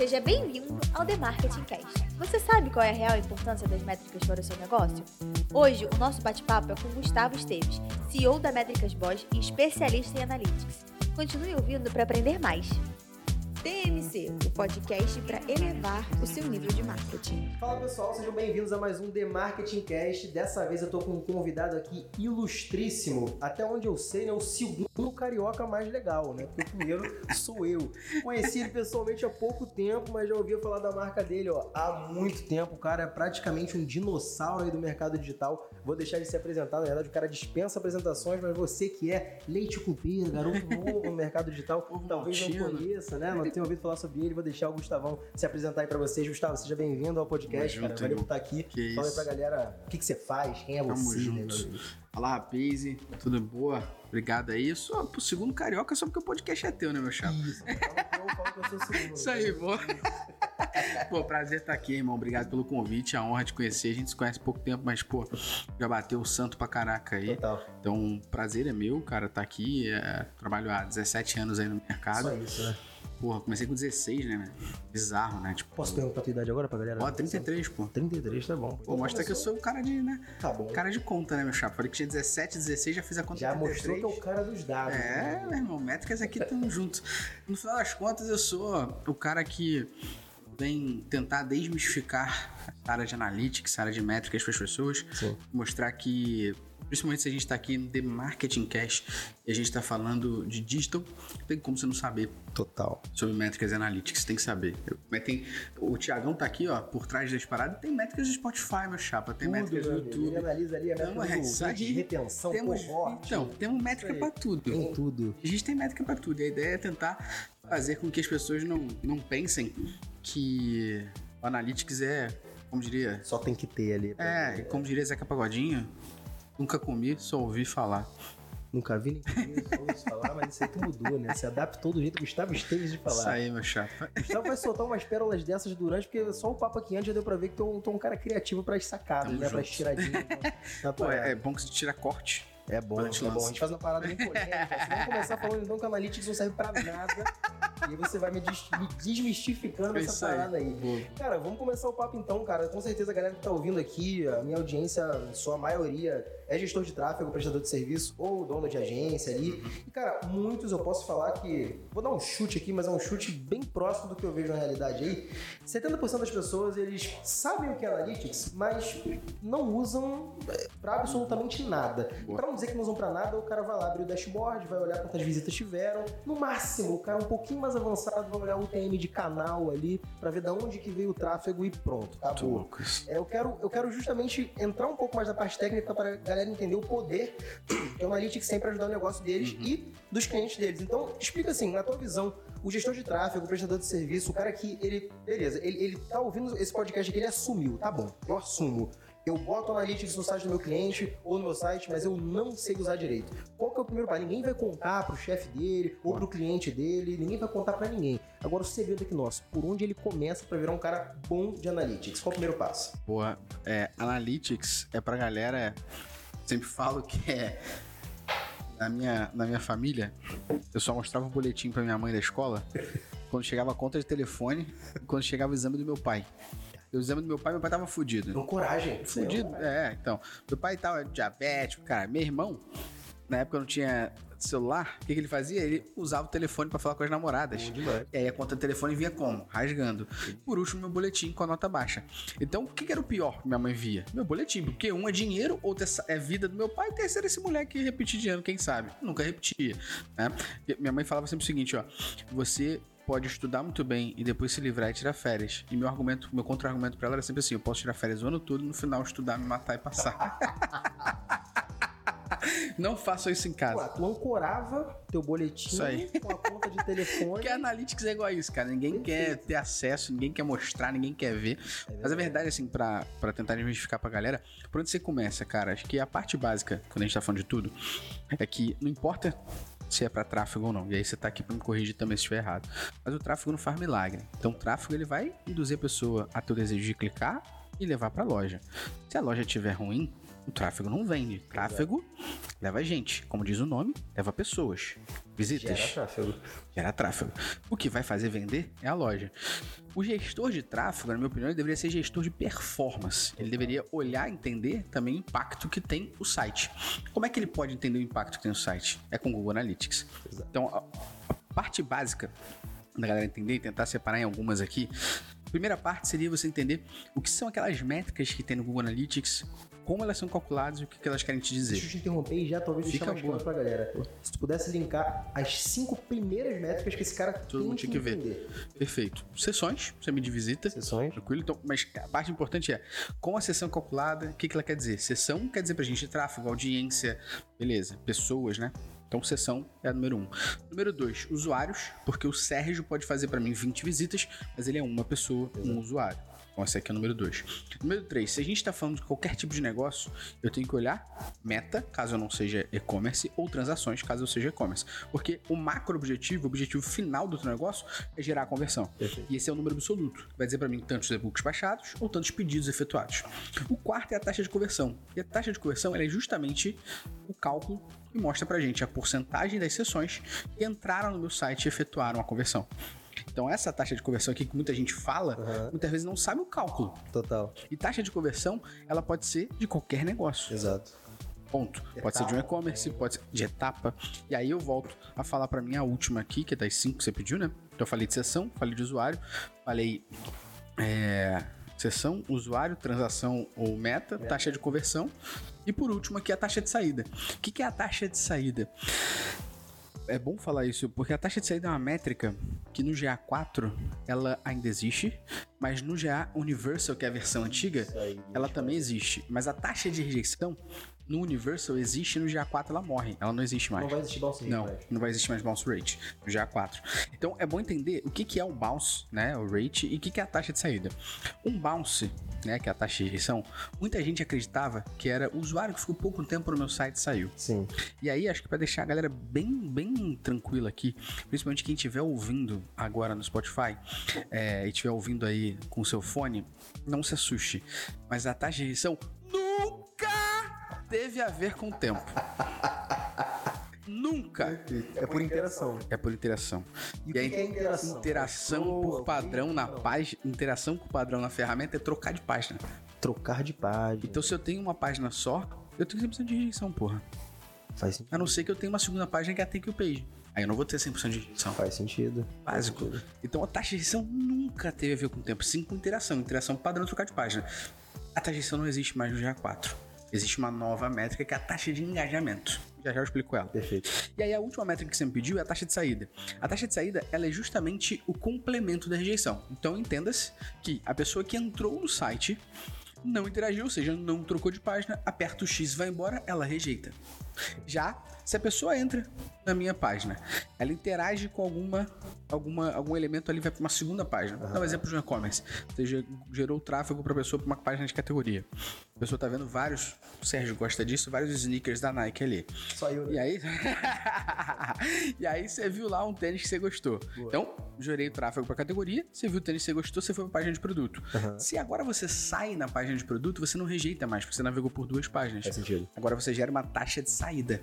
Seja bem-vindo ao The Marketing Cast. Você sabe qual é a real importância das métricas para o seu negócio? Hoje, o nosso bate-papo é com Gustavo Esteves, CEO da Métricas Boss e especialista em Analytics. Continue ouvindo para aprender mais. TMC, o podcast para elevar o seu nível de marketing. Fala pessoal, sejam bem-vindos a mais um The Marketing Cast. Dessa vez eu tô com um convidado aqui ilustríssimo. Até onde eu sei, né? O segundo carioca mais legal, né? Porque o primeiro sou eu. Conheci ele pessoalmente há pouco tempo, mas já ouvia falar da marca dele ó, há muito tempo. O cara é praticamente um dinossauro aí do mercado digital. Vou deixar ele se apresentar. Na verdade, o cara dispensa apresentações, mas você que é leite cupira, garoto novo no mercado digital, talvez não conheça, né? Não tenha ouvido falar sobre ele. Vou deixar o Gustavão se apresentar aí pra vocês. Gustavo, seja bem-vindo ao podcast, Tamo cara. junto, Valeu por estar aqui. Que Fala aí pra galera o que, que você faz, quem é Tamo você, né, junto. amigo? Fala, rapaz, tudo boa? Obrigado aí. Só pro segundo carioca, só porque o podcast é teu, né, meu chapa? Isso, eu falo que eu sou o segundo. Isso aí, pô. Pô, prazer estar aqui, irmão. Obrigado pelo convite, a honra de conhecer. A gente se conhece há pouco tempo, mas, pô, já bateu o santo pra caraca aí. Total. Então, prazer é meu, cara, tá aqui. é, trabalho há 17 anos aí no mercado. Só isso, né? Porra, comecei com 16, né, velho? Bizarro, né? Tipo, Posso perguntar a tua idade agora pra galera? ó, 33, pô. 33, tá bom. Pô, mostra que eu sou o cara de, né? Tá bom. Cara de conta, né, meu chapa? Falei que tinha 17, 16, já fiz a conta Já de mostrou 33. que é o cara dos dados. É, né? meu irmão, métricas aqui estão juntos. No final das contas, eu sou o cara que vem tentar desmistificar a área de analytics, a área de métricas para as pessoas, Sim. mostrar que, principalmente se a gente está aqui no The Marketing Cash e a gente está falando de digital, não tem como você não saber Total. sobre métricas e analytics, tem que saber. Mas tem, o Tiagão tá aqui, ó, por trás das paradas, tem métricas do Spotify, meu chapa, tem métricas do amigo. Ele YouTube. analisa ali a Então, métrica do de retenção, Temos, então, temos métrica para tudo. Tem tudo. A gente tem métrica pra tudo. E a ideia é tentar fazer com que as pessoas não, não pensem que o Analytics é, como diria, Só tem que ter ali. é, como diria Zeca Pagodinho, nunca comi, só ouvi falar. Nunca vi nem conheço, só ouço falar, mas isso aí tu mudou, né? Se adaptou do jeito que Gustavo Esteves de Isso falar. aí, meu chapa. Gustavo vai soltar umas pérolas dessas durante, porque só o papo aqui antes já deu pra ver que tu é um, tu é um cara criativo pras sacadas, Tamo né? Pras tiradinhas. na Pô, é, é bom que você tira corte. É bom, é bom. A gente faz uma parada bem polêmica. assim. Vamos começar falando então que Analytics não serve pra nada. e aí você vai me, des- me desmistificando É essa isso aí. parada aí. Boa. Cara, vamos começar o papo então, cara. Com certeza a galera que tá ouvindo aqui, a minha audiência, sua maioria, é gestor de tráfego, prestador de serviço ou dono de agência ali. E, cara, muitos eu posso falar que. Vou dar um chute aqui, mas é um chute bem próximo do que eu vejo na realidade aí. 70% das pessoas, eles sabem o que é Analytics, mas não usam é, pra absolutamente nada. Boa. Pra não dizer que não usam pra nada, o cara vai lá abrir o dashboard, vai olhar quantas visitas tiveram. No máximo, o cara um pouquinho mais avançado vai olhar o TM de canal ali pra ver da onde que veio o tráfego e pronto, acabou. isso. É, eu, quero, eu quero justamente entrar um pouco mais na parte técnica para a galera entender o poder que o Analytics tem para ajudar o negócio deles e dos clientes deles. Então, explica assim, na tua visão, o gestor de tráfego, o prestador de serviço, o cara que ele, beleza, ele, ele tá ouvindo esse podcast aqui, ele assumiu, tá bom, eu assumo. Eu boto Analytics no site do meu cliente ou no meu site, mas eu não sei usar direito. Qual que é o primeiro passo? Ninguém vai contar pro chefe dele ou pro cliente dele, ninguém vai contar para ninguém. Agora o segredo aqui nosso, por onde ele começa para virar um cara bom de Analytics? Qual é o primeiro passo? Boa. É, Analytics é pra galera. Sempre falo que é. Na minha, na minha família, eu só mostrava o boletim pra minha mãe da escola quando chegava a conta de telefone e quando chegava o exame do meu pai. O exame do meu pai, meu pai tava fudido. Com coragem. Fudido, é, então. Meu pai tava diabético, cara. Meu irmão, na época não tinha celular, o que, que ele fazia? Ele usava o telefone pra falar com as namoradas. Bom demais. E aí a conta do telefone vinha como? Rasgando. Por último, meu boletim com a nota baixa. Então, o que, que era o pior que minha mãe via? Meu boletim, porque um é dinheiro, outro é é vida do meu pai, e terceiro é esse moleque que repetir de ano, quem sabe? Nunca repetia. Né? Minha mãe falava sempre o seguinte, ó. Você pode estudar muito bem e depois se livrar e tirar férias. E meu argumento, meu contra-argumento pra ela era sempre assim: eu posso tirar férias o ano todo no final estudar, me matar e passar. Não façam isso em Pô, casa. tu ancorava teu boletim com a conta de telefone. Porque a Analytics é igual a isso, cara. Ninguém quer ter acesso, ninguém quer mostrar, ninguém quer ver. Mas a verdade, assim, pra, pra tentar desmistificar pra galera, por onde você começa, cara? Acho que a parte básica, quando a gente tá falando de tudo, é que não importa se é pra tráfego ou não. E aí você tá aqui pra me corrigir também se estiver errado. Mas o tráfego não faz milagre. Então o tráfego ele vai induzir a pessoa a ter o desejo de clicar e levar pra loja. Se a loja estiver ruim, O tráfego não vende. Tráfego leva gente. Como diz o nome, leva pessoas. Visitas. Gera tráfego. Gera tráfego. O que vai fazer vender é a loja. O gestor de tráfego, na minha opinião, ele deveria ser gestor de performance. Ele deveria olhar e entender também o impacto que tem o site. Como é que ele pode entender o impacto que tem o site? É com o Google Analytics. Exato. Então, a, a parte básica da galera entender e tentar separar em algumas aqui. Primeira parte seria você entender o que são aquelas métricas que tem no Google Analytics, como elas são calculadas e o que que elas querem te dizer. Deixa eu te interromper e já talvez deixar mais claro pra galera. Se tu pudesse linkar as cinco primeiras métricas que esse cara Todo tem mundo que tinha que ver. entender. Perfeito. Sessões, você me visita. Sessões. Tranquilo? Então, mas a parte importante é como a sessão calculada, o que, que ela quer dizer? Sessão quer dizer pra gente tráfego, audiência, beleza, pessoas, né? Então, sessão é a número um. Número dois, usuários, porque o Sérgio pode fazer pra mim 20 visitas, mas ele é uma pessoa, um usuário. Então, esse aqui é o número dois. Número três, se a gente está falando de qualquer tipo de negócio, eu tenho que olhar meta, caso eu não seja e-commerce, ou transações, caso eu seja e-commerce. Porque o macro objetivo, o objetivo final do teu negócio é gerar a conversão. Perfeito. E esse é o número absoluto. Vai dizer para mim tantos e-books baixados ou tantos pedidos efetuados. O quarto é a taxa de conversão. E a taxa de conversão é justamente o cálculo que mostra pra gente a porcentagem das sessões que entraram no meu site e efetuaram a conversão. Então essa taxa de conversão aqui que muita gente fala, Aham. muitas vezes não sabe o cálculo. Total. E taxa de conversão, ela pode ser de qualquer negócio. Exato. Ponto. Pode ser de um e-commerce, pode ser de etapa. E aí eu volto a falar pra mim a última aqui, que é das cinco que você pediu, né? Então eu falei de sessão, falei de usuário, falei é, sessão, usuário, transação ou meta, taxa de conversão. E por último aqui a taxa de saída. O que, que é a taxa de saída? É bom falar isso, porque a taxa de saída é uma métrica que no GA4 ela ainda existe, mas no GA Universal, que é a versão antiga, ela também existe. Mas a taxa de rejeição no Universal existe no GA4 ela morre, ela não existe mais. Não vai existir bounce rate Não, mais. não vai existir mais bounce rate no GA4. Então é bom entender o que, que é o bounce, né, o rate, e o que, que é a taxa de saída. Um bounce, né, que é a taxa de rejeição, muita gente acreditava que era o usuário que ficou pouco tempo no meu site e saiu. Sim. E aí, acho que para deixar a galera bem, bem tranquila aqui, principalmente quem estiver ouvindo agora no Spotify é, e estiver ouvindo aí com o seu fone, não se assuste. Mas a taxa de rejeição nunca teve a ver com o tempo. nunca. É por interação. É por interação. E aí, que é interação? Interação Pessoa, por padrão alguém na página. Interação por padrão na ferramenta é trocar de página. Trocar de página. Então, se eu tenho uma página só, eu tenho 100% de rejeição, porra. Faz sentido. A não ser que eu tenha uma segunda página que é a thank you page. Aí eu não vou ter 100% de rejeição. Faz sentido. Básico. Faz sentido. Então a taxa de rejeição nunca teve a ver com o tempo, sim com interação. Interação padrão trocar de página. A taxa de rejeição não existe mais no GA4. Existe uma nova métrica que é a taxa de engajamento. Já já eu explico ela. Perfeito. E aí a última métrica que você me pediu é a taxa de saída. A taxa de saída, ela é justamente o complemento da rejeição. Então entenda-se que a pessoa que entrou no site não interagiu, ou seja, não trocou de página, aperta o X e vai embora, ela rejeita. Já se a pessoa entra na minha página, ela interage com alguma, alguma algum elemento ali vai para uma segunda página. Vou dar um exemplo de um e-commerce. Você ge- gerou tráfego para a pessoa para uma página de categoria. A pessoa tá vendo vários, o Sérgio gosta disso, vários sneakers da Nike ali. Só eu, né? E aí. e aí você viu lá um tênis que você gostou. Então, gerei o tráfego pra categoria, você viu o tênis que você gostou, você foi pra página de produto. Aham. Se agora você sai na página de produto, você não rejeita mais, porque você navegou por duas páginas. Faz sentido. Agora você gera uma taxa de saída.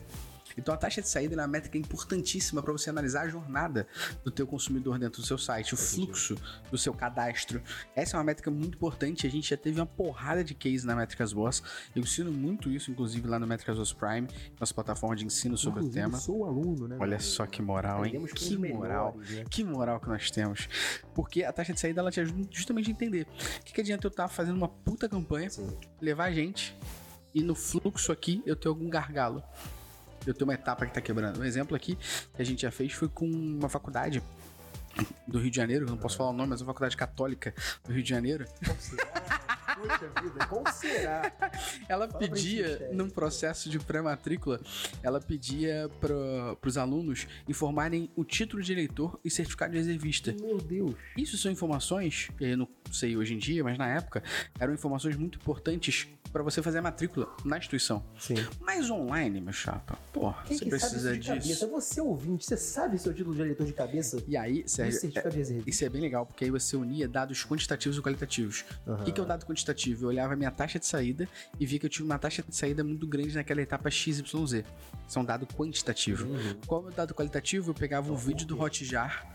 Então a taxa de saída é uma métrica importantíssima para você analisar a jornada do teu consumidor dentro do seu site, o fluxo do seu cadastro. Essa é uma métrica muito importante. A gente já teve uma porrada de case na Métricas Boss. Eu ensino muito isso, inclusive, lá no Métricas Boss Prime, nossa plataforma de ensino sobre Inclusive, o tema. sou aluno, né? Olha só que moral, hein? Que moral. melhores, né? Que moral que nós temos. Porque a taxa de saída ela te ajuda justamente a entender. O que, que adianta eu estar fazendo uma puta campanha, Sim. levar gente e no fluxo aqui eu ter algum gargalo. Eu tenho uma etapa que tá quebrando. Um exemplo aqui que a gente já fez foi com uma faculdade do Rio de Janeiro, não posso falar o nome, mas uma faculdade católica do Rio de Janeiro. Poxa vida, qual será? Ela Fala pedia, num processo de pré-matrícula, ela pedia para os alunos informarem o título de eleitor e certificado de reservista. Meu Deus. Isso são informações, que eu não sei hoje em dia, mas na época, eram informações muito importantes para você fazer a matrícula na instituição. Sim. Mas online, meu chapa, porra, Quem você que sabe precisa isso de cabeça? disso. Você ouvinte, você sabe seu título de eleitor de cabeça? E aí, Sérgio, reserva? isso é bem legal, porque aí você unia dados quantitativos e qualitativos. O que, que é o dado quantitativo? Quantitativo. Eu olhava a minha taxa de saída e via que eu tive uma taxa de saída muito grande naquela etapa XYZ. Isso é um dado quantitativo. Uhum. Qual é o meu dado qualitativo? Eu pegava um vídeo do Hotjar.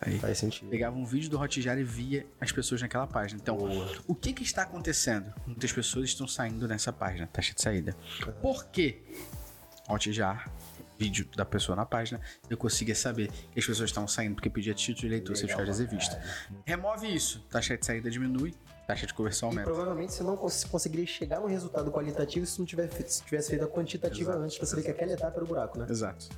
Aí, Faz sentido. pegava um vídeo do Hotjar e via as pessoas naquela página. Então, Boa. o que, que está acontecendo? Muitas pessoas estão saindo nessa página, taxa de saída. Por quê? Hotjar, vídeo da pessoa na página, eu conseguia saber que as pessoas estavam saindo porque pedia título de eleitor, certificado de revista. Remove isso, taxa de saída diminui, taxa de conversão aumenta. provavelmente você não cons- conseguiria chegar no resultado qualitativo se não tivesse, se tivesse feito a quantitativa antes pra saber que aquela etapa era o buraco, né? Exato.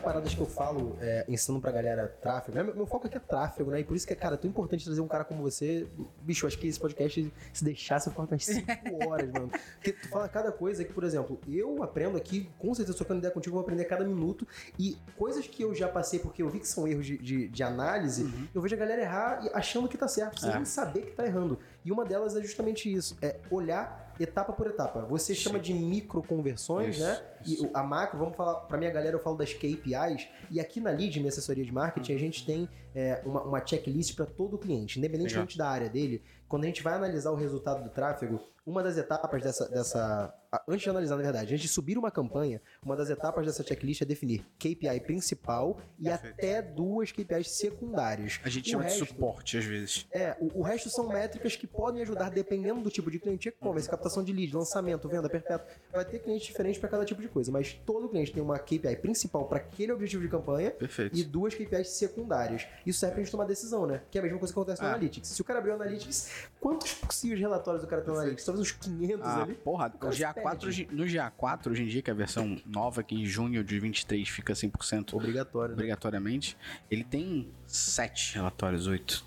Paradas que eu falo, é, ensinando pra galera tráfego, né? meu, meu foco aqui é tráfego, né? E por isso que é, cara, tão importante trazer um cara como você. Bicho, acho que esse podcast, se deixasse, eu ficava umas 5 horas, mano. Porque tu fala cada coisa que, por exemplo, eu aprendo aqui, com certeza, trocando ideia contigo, eu vou aprender a cada minuto. E coisas que eu já passei, porque eu vi que são erros de, de, de análise, eu vejo a galera errar achando que tá certo, sem É. saber que tá errando. E uma delas é justamente isso: é olhar etapa por etapa. Você chama de microconversões, Isso, né? E isso. o- a macro, vamos falar, pra minha galera, eu falo das KPIs. E aqui na Lead, minha assessoria de marketing, a gente tem é, uma, uma checklist para todo cliente, independentemente da área dele. Quando a gente vai analisar o resultado do tráfego, uma das etapas dessa. dessa antes de analisar, na verdade, antes de subir uma campanha, uma das etapas dessa checklist é definir KPI principal e Perfeito. até duas KPIs secundárias. A gente O chama de resto- suporte às vezes. é, o, o resto são métricas que podem ajudar dependendo do tipo de cliente, e-commerce, captação de lead, lançamento, venda perpétua. Vai ter clientes diferentes para cada tipo de coisa, mas todo cliente tem uma KPI principal para aquele objetivo de campanha Perfeito. e duas KPIs secundárias. Isso serve pra gente tomar decisão, né? Que é a mesma coisa que acontece no Ah. Analytics. Se o cara abrir o Analytics, quantos possíveis relatórios o cara tem no Analytics? Talvez uns 500 Ah, ali. porra, O no se GA4, perde. hoje- no GA4, hoje em dia, que é a versão nova, que em junho de 23 fica 100% Obrigatório, né? obrigatoriamente, ele tem 7 relatórios, 8.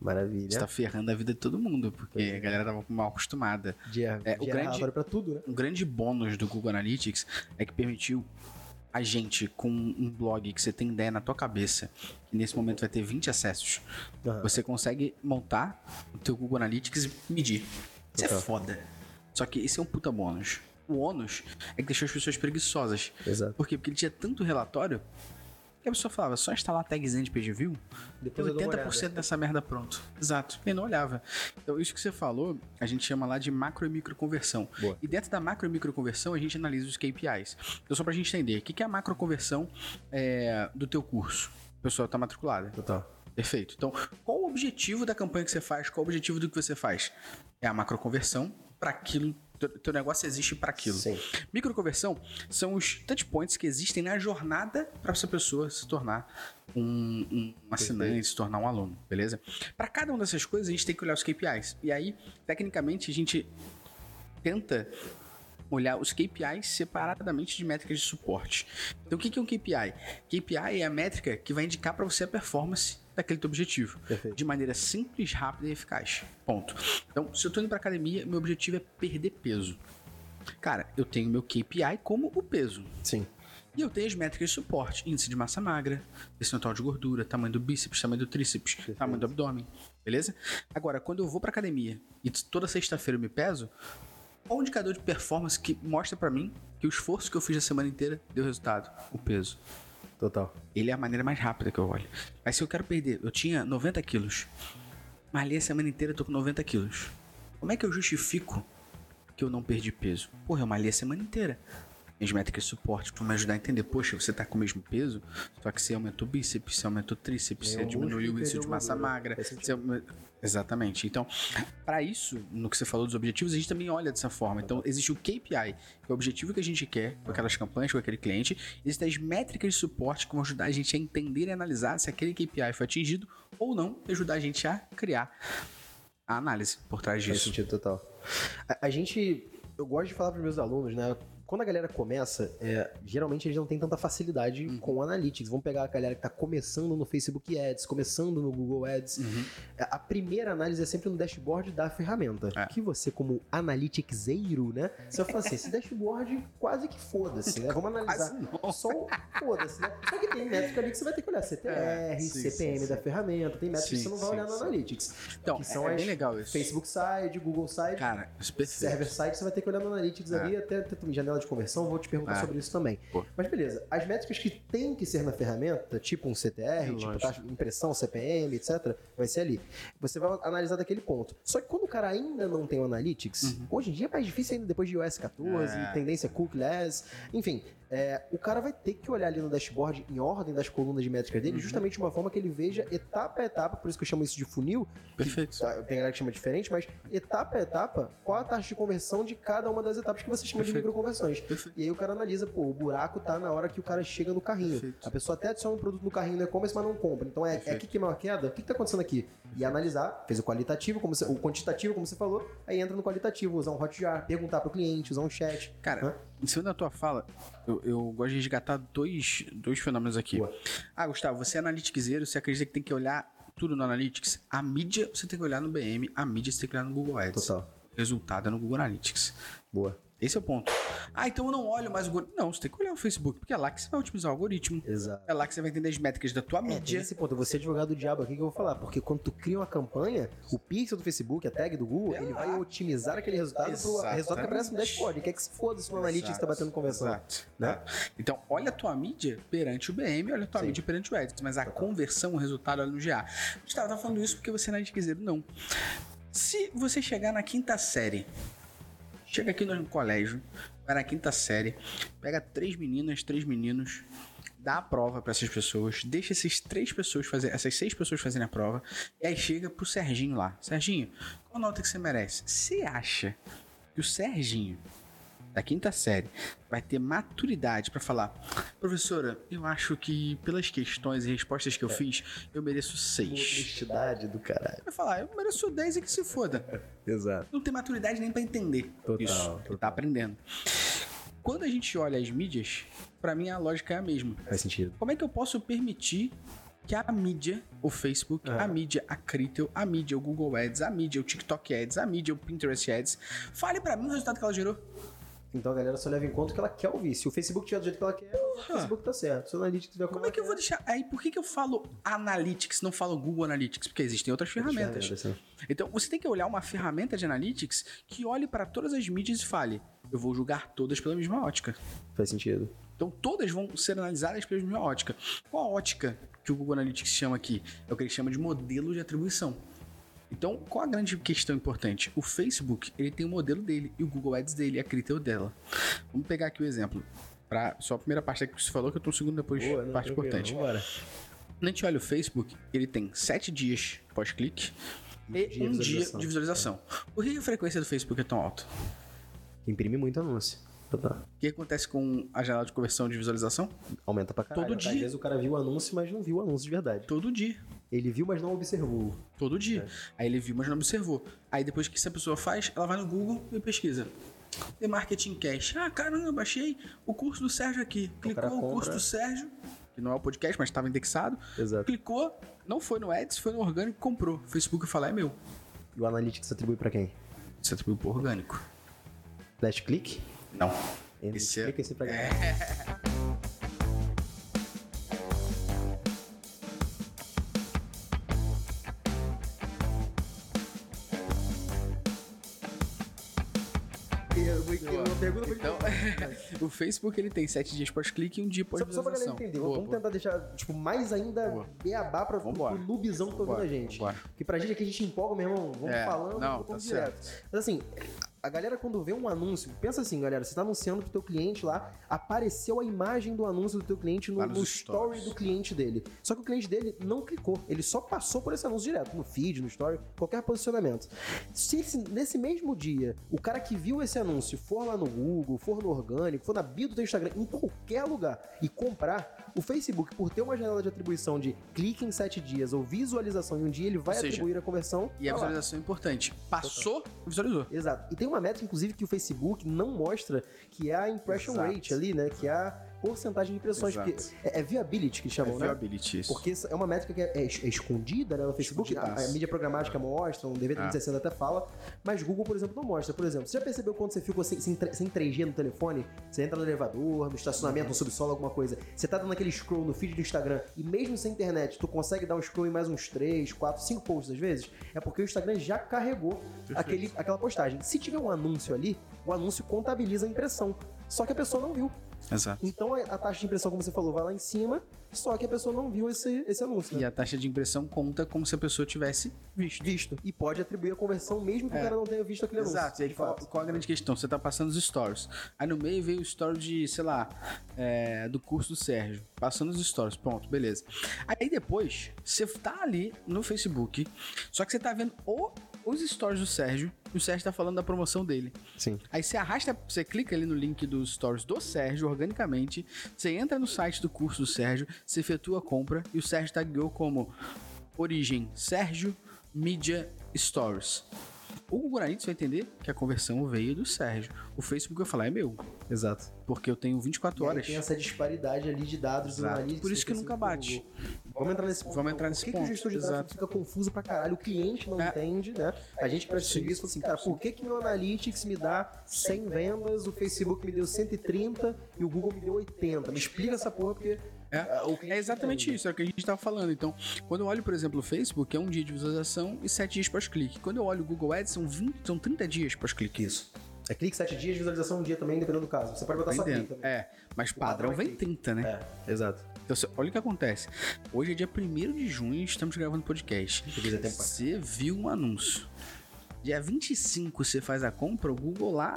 Maravilha. Você tá ferrando a vida de todo mundo, porque é. a galera tava mal acostumada. De, É, o de grande- tudo, né? Um grande bônus do Google Analytics é que permitiu a gente, com um blog que você tem ideia na tua cabeça, que nesse momento vai ter 20 acessos, Aham. você consegue montar o teu Google Analytics e medir. Isso é foda. Só que esse é um puta bônus. O ônus é que deixou as pessoas preguiçosas. Exato. Por quê? Porque ele tinha tanto relatório que a pessoa falava, só instalar a tagzinha de page view, tem Depois eu dou uma 80% olhada. dessa merda pronto. Exato. E não olhava. Então, isso que você falou, a gente chama lá de macro e micro conversão. Boa. E dentro da macro e micro conversão, a gente analisa os KPIs. Então, só pra gente entender, o que que é a macro conversão é, do teu curso? A pessoa tá matriculada. Total. Perfeito. Então, qual o objetivo da campanha que você faz? Qual o objetivo do que você faz? É a macro conversão para aquilo. Teu, negócio existe para aquilo. Sim. Microconversão são os touchpoints que existem na jornada para essa pessoa se tornar um, um assinante, se tornar um aluno, beleza? Para cada uma dessas coisas, a gente tem que olhar os KPIs. E aí, tecnicamente, a gente tenta olhar os KPIs separadamente de métricas de suporte. Então, o que que é um KPI? KPI é a métrica que vai indicar para você a performance daquele teu objetivo. Perfeito. De maneira simples, rápida e eficaz. Ponto. Então, se eu tô indo pra academia, meu objetivo é perder peso. Cara, eu tenho meu KPI como o peso. Sim. E eu tenho as métricas de suporte: índice de massa magra, percentual de gordura, tamanho do bíceps, tamanho do tríceps, tamanho do abdômen. Beleza? Agora, quando eu vou pra academia e toda sexta-feira eu me peso, qual o indicador de performance que mostra pra mim que o esforço que eu fiz a semana inteira deu resultado? O peso. Total. Ele é a maneira mais rápida que eu olho. Mas se eu quero perder, eu tinha 90 quilos, malhei a semana inteira, eu tô com 90 quilos. Como é que eu justifico que eu não perdi peso? Porra, eu malhei a semana inteira. Minhas métricas de suporte vão me ajudar a entender, poxa, você tá com o mesmo peso, só que você aumentou o bíceps, você aumentou o tríceps, você diminuiu o índice de massa magra. Faz você Exatamente. Então, para isso, no que você falou dos objetivos, a gente também olha dessa forma. Então, existe o KPI, que é o objetivo que a gente quer com aquelas campanhas, com aquele cliente. Existem as métricas de suporte que vão ajudar a gente a entender e analisar se aquele KPI foi atingido ou não, e ajudar a gente a criar a análise por trás Faz disso. sentido total. A, a gente. Eu gosto de falar para meus alunos, né? Quando a galera começa, é, geralmente eles não têm tanta facilidade Uhum. com o Analytics. Vamos pegar a galera que tá começando no Facebook Ads, começando no Google Ads. Uhum. É, A primeira análise é sempre no dashboard da ferramenta. É. Que você, como analyticseiro, né? Você vai falar assim: esse dashboard quase que foda-se, né? Vamos analisar. Quase. Só foda-se, né? Só que tem métrica ali que você vai ter que olhar: CTR, É, sim, CPM sim, da sim. ferramenta, tem métricas que você não vai olhar no. Analytics. Então, que são é, é bem legal isso. Facebook Side, Google Side. Cara, é. Server side, você vai ter que olhar no Analytics É. ali, até, até janela de conversão, vou te perguntar Ah. sobre isso também. Pô. Mas beleza, as métricas que tem que ser na ferramenta, tipo um CTR, tipo Lógico. taxa de impressão, CPM, etc., vai ser ali. Você vai analisar daquele ponto. Só que quando o cara ainda não tem o Analytics, hoje em dia é mais difícil ainda depois de iOS 14, Uhum. É. tendência cookless, enfim, é, o cara vai ter que olhar ali no dashboard em ordem das colunas de métricas Uhum. dele, justamente de uma forma que ele veja etapa a etapa, por isso que eu chamo isso de funil, Perfeito. Tá, Tem galera que chama diferente, mas etapa a etapa, qual a taxa de conversão de cada uma das etapas que você chama de Perfeito. microconversões. Perfeito. E aí o cara analisa, pô, o buraco tá na hora que o cara chega no carrinho. Perfeito. A pessoa até adiciona um produto no carrinho no e-commerce, mas não compra. Então é, é aqui que é maior queda? O que, que tá acontecendo aqui? E analisar, fez o qualitativo, como você- o quantitativo, como você falou, aí entra no qualitativo, usar um hotjar, perguntar pro cliente, usar um chat. Cara, Hã? em cima da tua fala, eu, eu gosto de resgatar dois, dois fenômenos aqui. Boa. Ah, Gustavo, você é analyticzeiro, você acredita que tem que olhar tudo no Analytics? A mídia você tem que olhar no BM, a mídia você tem que olhar no Google Ads. Total. Resultado é no Google Analytics. Boa. Esse é o ponto. Ah, então eu não olho mais o Google. Não, você tem que olhar o Facebook, porque é lá que você vai otimizar o algoritmo. Exato. É lá que você vai entender as métricas da tua É, mídia. esse ponto. Vou ser advogado do diabo aqui que eu vou falar. Porque quando tu cria uma campanha, o pixel do Facebook, a tag do Google, É ele lá. vai otimizar aquele resultado pro Exatamente. resultado que aparece no dashboard. Quer que se foda se no Analytics tá batendo conversão. Exato. né? Então, olha a tua mídia perante o BM, olha a tua Sim. mídia perante o Ads. Mas a conversão, o resultado, olha no GA. Gustavo, tá falando isso porque você não é analyticzeiro. Não. Se você chegar na quinta série, chega aqui no colégio, vai na quinta série, pega três meninas, três meninos, dá a prova pra essas pessoas, deixa essas três pessoas fazer, essas seis pessoas fazerem a prova, e aí chega pro Serginho lá. Serginho, qual nota que você merece? Você acha que o Serginho da quinta série vai ter maturidade pra falar, professora, eu acho que pelas questões e respostas que eu fiz, eu mereço seis. Honestidade do caralho. Vai falar, eu mereço 10 e que se foda. Exato. Não tem maturidade nem pra entender Total, isso. Ele total. tá aprendendo. Quando a gente olha as mídias, pra mim a lógica é a mesma. Faz sentido. Como é que eu posso permitir que a mídia, o Facebook, É. a mídia, a Critel, a mídia, o Google Ads, a mídia, o TikTok Ads, a mídia, o Pinterest Ads, fale pra mim o resultado que ela gerou? Então a galera só leva em conta o que ela quer ouvir. Se o Facebook tiver do jeito que ela quer, o Facebook tá certo. Se o Analytics tiver como, Como é que eu vou deixar? Aí por que, que eu falo Analytics, não falo Google Analytics? Porque existem outras ferramentas. Ferramenta, Então você tem que olhar uma ferramenta de Analytics que olhe para todas as mídias e fale: eu vou julgar todas pela mesma ótica. Faz sentido. Então todas vão ser analisadas pela mesma ótica. Qual a ótica que o Google Analytics chama aqui? É o que ele chama de modelo de atribuição. Então, qual a grande questão importante? O Facebook, ele tem o modelo dele e o Google Ads dele, a Critel dela. Vamos pegar aqui o exemplo. Pra, só a primeira parte que você falou, que eu tô um segundo depois, Boa, não, parte importante. Vambora. Quando a gente olha o Facebook, ele tem sete dias pós-clique e dia um dia de visualização. Por que a frequência do Facebook é tão alta? Imprime muito anúncio. O que acontece com a janela de conversão de visualização? Aumenta pra caralho. Todo Às dia. vezes o cara viu o anúncio, mas não viu o anúncio de verdade. Todo dia. Ele viu, mas não observou. Todo dia. Aí ele viu, mas não observou. Aí depois que essa pessoa faz, ela vai no Google e pesquisa. The Marketing Cash. Ah, caramba, achei o curso do Sérgio aqui. O cara Clicou o compra. curso do Sérgio, que não é o podcast, mas estava indexado. Exato. Clicou, não foi no Ads, foi no orgânico, comprou. O Facebook fala, é meu. E o Analytics atribui pra quem? Você atribuiu pro orgânico. Last click? Não. Ele Esse é- explica o Facebook ele tem sete dias pós-clique e um dia Só, só pra galera pós-visualização. entender, Boa, vamos boa. tentar deixar, tipo, mais ainda Boa. beabá pra, pro, Vambora. pro noobzão que tá ouvindo a gente. vambora. Porque pra gente aqui a gente empolga, meu irmão, vamos É, falando, não, vamos tá direto. Mas assim, a galera quando vê um anúncio, pensa assim, galera, você tá anunciando pro teu cliente lá, apareceu a imagem do anúncio do teu cliente no, no story do cliente dele. Só que o cliente dele não clicou, ele só passou por esse anúncio direto, no feed, no story, qualquer posicionamento. Se esse- nesse mesmo dia, o cara que viu esse anúncio for lá no Google, for no orgânico, for na bio do teu Instagram, em qualquer lugar e comprar, o Facebook, por ter uma janela de atribuição de clique em sete dias ou visualização em um dia, ele vai seja, atribuir a conversão. E a tá lá. visualização é importante. Passou, visualizou. Exato. E tem uma métrica, inclusive, que o Facebook não mostra, que é a impression Exato. rate ali, né? Que é a porcentagem de impressões. Exato. Porque é, é viability que chamam, é né? viability, isso. Porque é uma métrica que é, é é escondida né, no Facebook, a, a mídia programática mostra, um DV 360 até fala, mas Google, por exemplo, não mostra. Por exemplo, você já percebeu quando você ficou sem, sem, sem 3G no telefone? Você entra no elevador, no estacionamento, no subsolo, alguma coisa. Você tá dando aquele scroll no feed do Instagram e mesmo sem internet, tu consegue dar um scroll em mais uns 3, 4, 5 posts às vezes? É porque o Instagram já carregou aquele, aquela postagem. Se tiver um anúncio ali, o anúncio contabiliza a impressão. Só que a pessoa não viu. Exato. Então a a taxa de impressão, como você falou, vai lá em cima, só que a pessoa não viu esse, esse anúncio. né? E a taxa de impressão conta como se a pessoa tivesse visto. visto. E pode atribuir a conversão mesmo que É. o cara não tenha visto aquele anúncio. Exato, e aí qual, qual a grande questão? Você tá passando os stories. Aí no meio veio o story de, sei lá, é, do curso do Sérgio. Passando os stories, pronto, beleza. Aí depois, você tá ali no Facebook, só que você tá vendo o- os stories do Sérgio, e o Sérgio tá falando da promoção dele. Sim. Aí você arrasta, você clica ali no link dos stories do Sérgio organicamente, você entra no site do curso do Sérgio, você efetua a compra e o Sérgio tagueou como origem Sérgio Media Stories. O Google Analytics vai entender que a conversão veio do Sérgio. O Facebook vai falar, é meu, Exato. porque eu tenho 24 E horas. tem essa disparidade ali de dados do Exato. Analytics. Por isso que do nunca bate. do. Vamos entrar nesse ponto. Vamos entrar nesse Por que, ponto, que o gestor de exato. tráfego fica confuso pra caralho? O cliente não É. entende, né? A gente presta serviço e fala assim, cara, por que, que meu Analytics me dá 100 vendas, o Facebook me deu 130 e o Google me deu 80? Me explica essa porra, porque É, cliente é exatamente isso, é o que a gente estava falando. Então, quando eu olho, por exemplo, o Facebook, é um dia de visualização e 7 dias pós-clique. Quando eu olho o Google Ads, são, 20, são 30 dias pós-clique. Isso. É clique 7 dias, visualização um dia também, dependendo do caso. Você pode botar só clique Entendendo? também. É, mas O padrão padrão é vem clique. 30, né? É, exato. Então, olha o que acontece. Hoje é dia 1 de junho, estamos gravando podcast. Você viu um anúncio. Dia 25 você faz a compra, o Google lá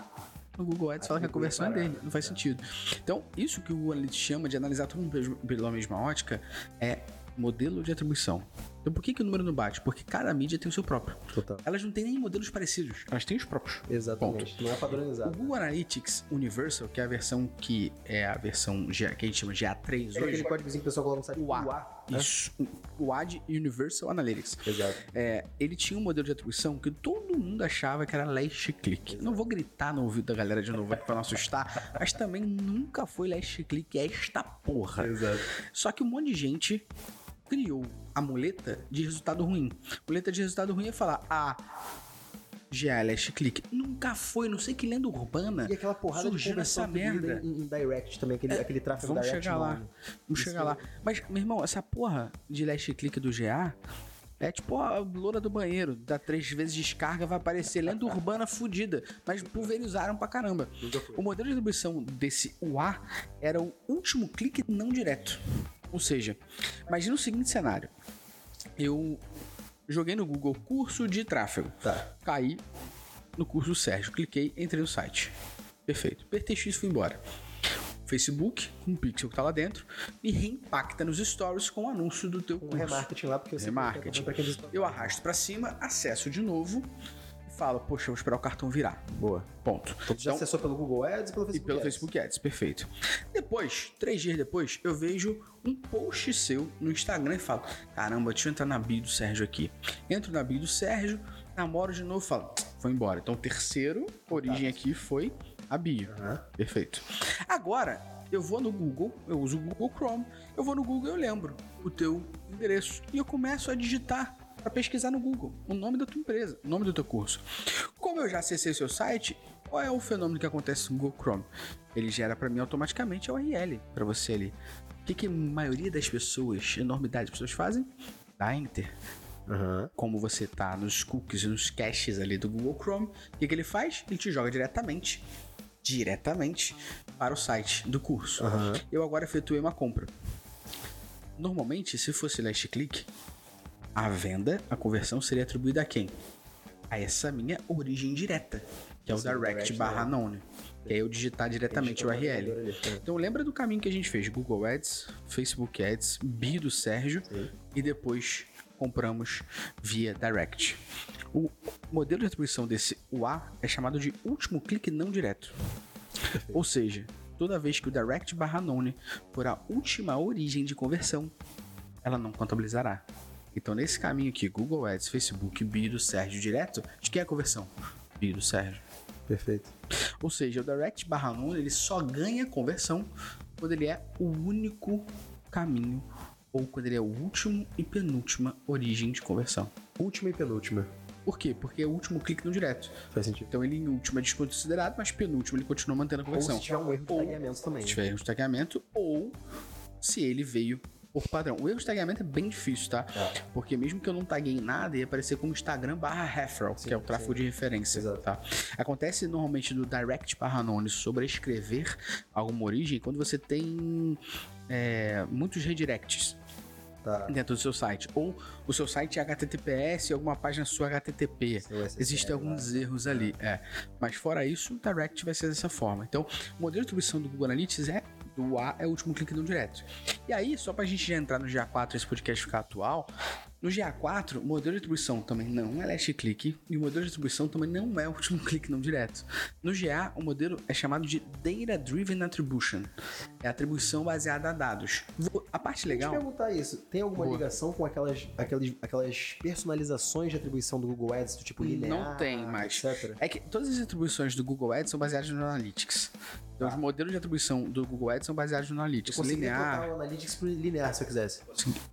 no Google Ads fala que a conversão é dele. Não faz sentido. Então, isso que o Google Analytics chama de analisar tudo pela mesma ótica é modelo de atribuição. Então, por que, que o número não bate? Porque cada mídia tem o seu próprio. Total. Elas não têm nem modelos parecidos, elas têm os próprios. Exatamente. Não é O padronizado. Google Analytics Universal, que é a versão que é a versão que a gente chama de A3 É hoje, aquele códigozinho que o pessoal coloca no site. o A. né? Isso. O AD Universal Analytics. Exato. É, ele tinha um modelo de atribuição que todo mundo achava que era last click. Não vou gritar no ouvido da galera de novo aqui pra não assustar, mas também nunca foi last click esta porra. Exato. Só que um monte de gente criou a muleta de resultado ruim. Muleta de resultado ruim é falar, ah, GA last click. Nunca foi, não sei que lenda urbana. E aquela porrada de surgiu conversão essa merda. Em, em direct também, aquele, aquele tráfego Vamos direct. chegar lá. Vamos chegar lá. Mas, meu irmão, essa porra de last click do GA é tipo a loura do banheiro. Dá três vezes descarga, vai aparecer lenda urbana fudida. Mas pulverizaram pra caramba. O modelo de atribuição desse UA era o último clique não direto. Ou seja, imagina o seguinte cenário. Eu joguei no Google curso de tráfego. Tá. Caí no curso do Sérgio, cliquei, entrei no site. Perfeito. Apertei X e fui embora. Facebook, com o pixel que tá lá dentro, me reimpacta nos stories com o anúncio do teu Um curso. remarketing lá, porque você Remarketing. visitou. Eu arrasto pra cima, acesso de novo falo, poxa, vou esperar o cartão virar. Boa. Ponto. Então, já acessou pelo Google Ads e pelo E Facebook pelo Ads. Facebook Ads, perfeito. Depois, três dias depois, eu vejo um post seu no Instagram e falo: caramba, deixa eu entrar na bio do Sérgio aqui. Entro na bio do Sérgio, namoro de novo e falo: vou embora. Então, o terceiro origem aqui foi a bio. Aham. Perfeito. Agora, eu vou no Google, eu uso o Google Chrome, eu vou no Google e eu lembro o teu endereço. E eu começo a digitar para pesquisar no Google o nome da tua empresa, o nome do teu curso. Como eu já acessei seu site, qual é o fenômeno que acontece no Google Chrome? Ele gera para mim automaticamente a URL para você ali. O que, que a maioria das pessoas, enormidade de pessoas fazem? Dá enter Aham. como você tá nos cookies e nos caches ali do Google Chrome, o que, que ele faz? Ele te joga diretamente, diretamente para o site do curso. Aham. Eu agora efetuei uma compra. Normalmente, se fosse last click, a venda, a conversão seria atribuída a quem? A essa minha origem direta, que é o Sim, direct direct, barra né? known. Que é eu digitar diretamente o URL. é. Então lembra do caminho que a gente fez? Google Ads, Facebook Ads, Bi do Sérgio Sim. e depois compramos via Direct. O modelo de atribuição desse UA é chamado de último clique não direto. Ou seja, toda vez que o Direct barra None for a última origem de conversão, ela não contabilizará. Então nesse caminho aqui, Google Ads, Facebook, Bi do Sérgio direto, de quem é a conversão? Bi do Sérgio. Perfeito. Ou seja, o direct barra none ele só ganha conversão quando ele é o único caminho ou quando ele é o último e penúltima origem de conversão. Última e penúltima. Por quê? Porque é o último clique no direto. Faz sentido. Então ele em último é desconsiderado, mas penúltimo ele continua mantendo a Ou conversão. se tiver um erro de Ou- tagueamento também. Se tiver erro de tagueamento ou se ele veio por padrão. O erro de tagueamento é bem difícil, tá? É. Porque mesmo que eu não taguei nada, ia aparecer como Instagram barra referral, que é o tráfego de referência, Exato. tá? Acontece normalmente no direct barra anônimo sobrescrever alguma origem quando você tem é, muitos redirects Tá. dentro do seu site. Ou o seu site é HTTPS e alguma página sua HTTP. Seu SSL Existem lá. alguns erros ali, é. Mas fora isso, o Direct vai ser dessa forma. Então, o modelo de distribuição do Google Analytics é do A é o último clique no direto. E aí, só pra gente já entrar no GA4 e esse podcast ficar atual, no GA4, o modelo de atribuição também não é last click e o modelo de atribuição também não é o último clique não direto. No GA, o modelo é chamado de Data Driven Attribution. É atribuição baseada a dados. A parte Deixa eu legal. perguntar isso. Tem alguma Boa. ligação com aquelas, aquelas, aquelas personalizações de atribuição do Google Ads, do tipo linear, Não tem mais. etc? É que todas as atribuições do Google Ads são baseadas no Analytics. Então, os modelos de atribuição do Google Ads são baseados no Analytics. conseguiria Linear. trocar o Analytics pro linear se eu quisesse.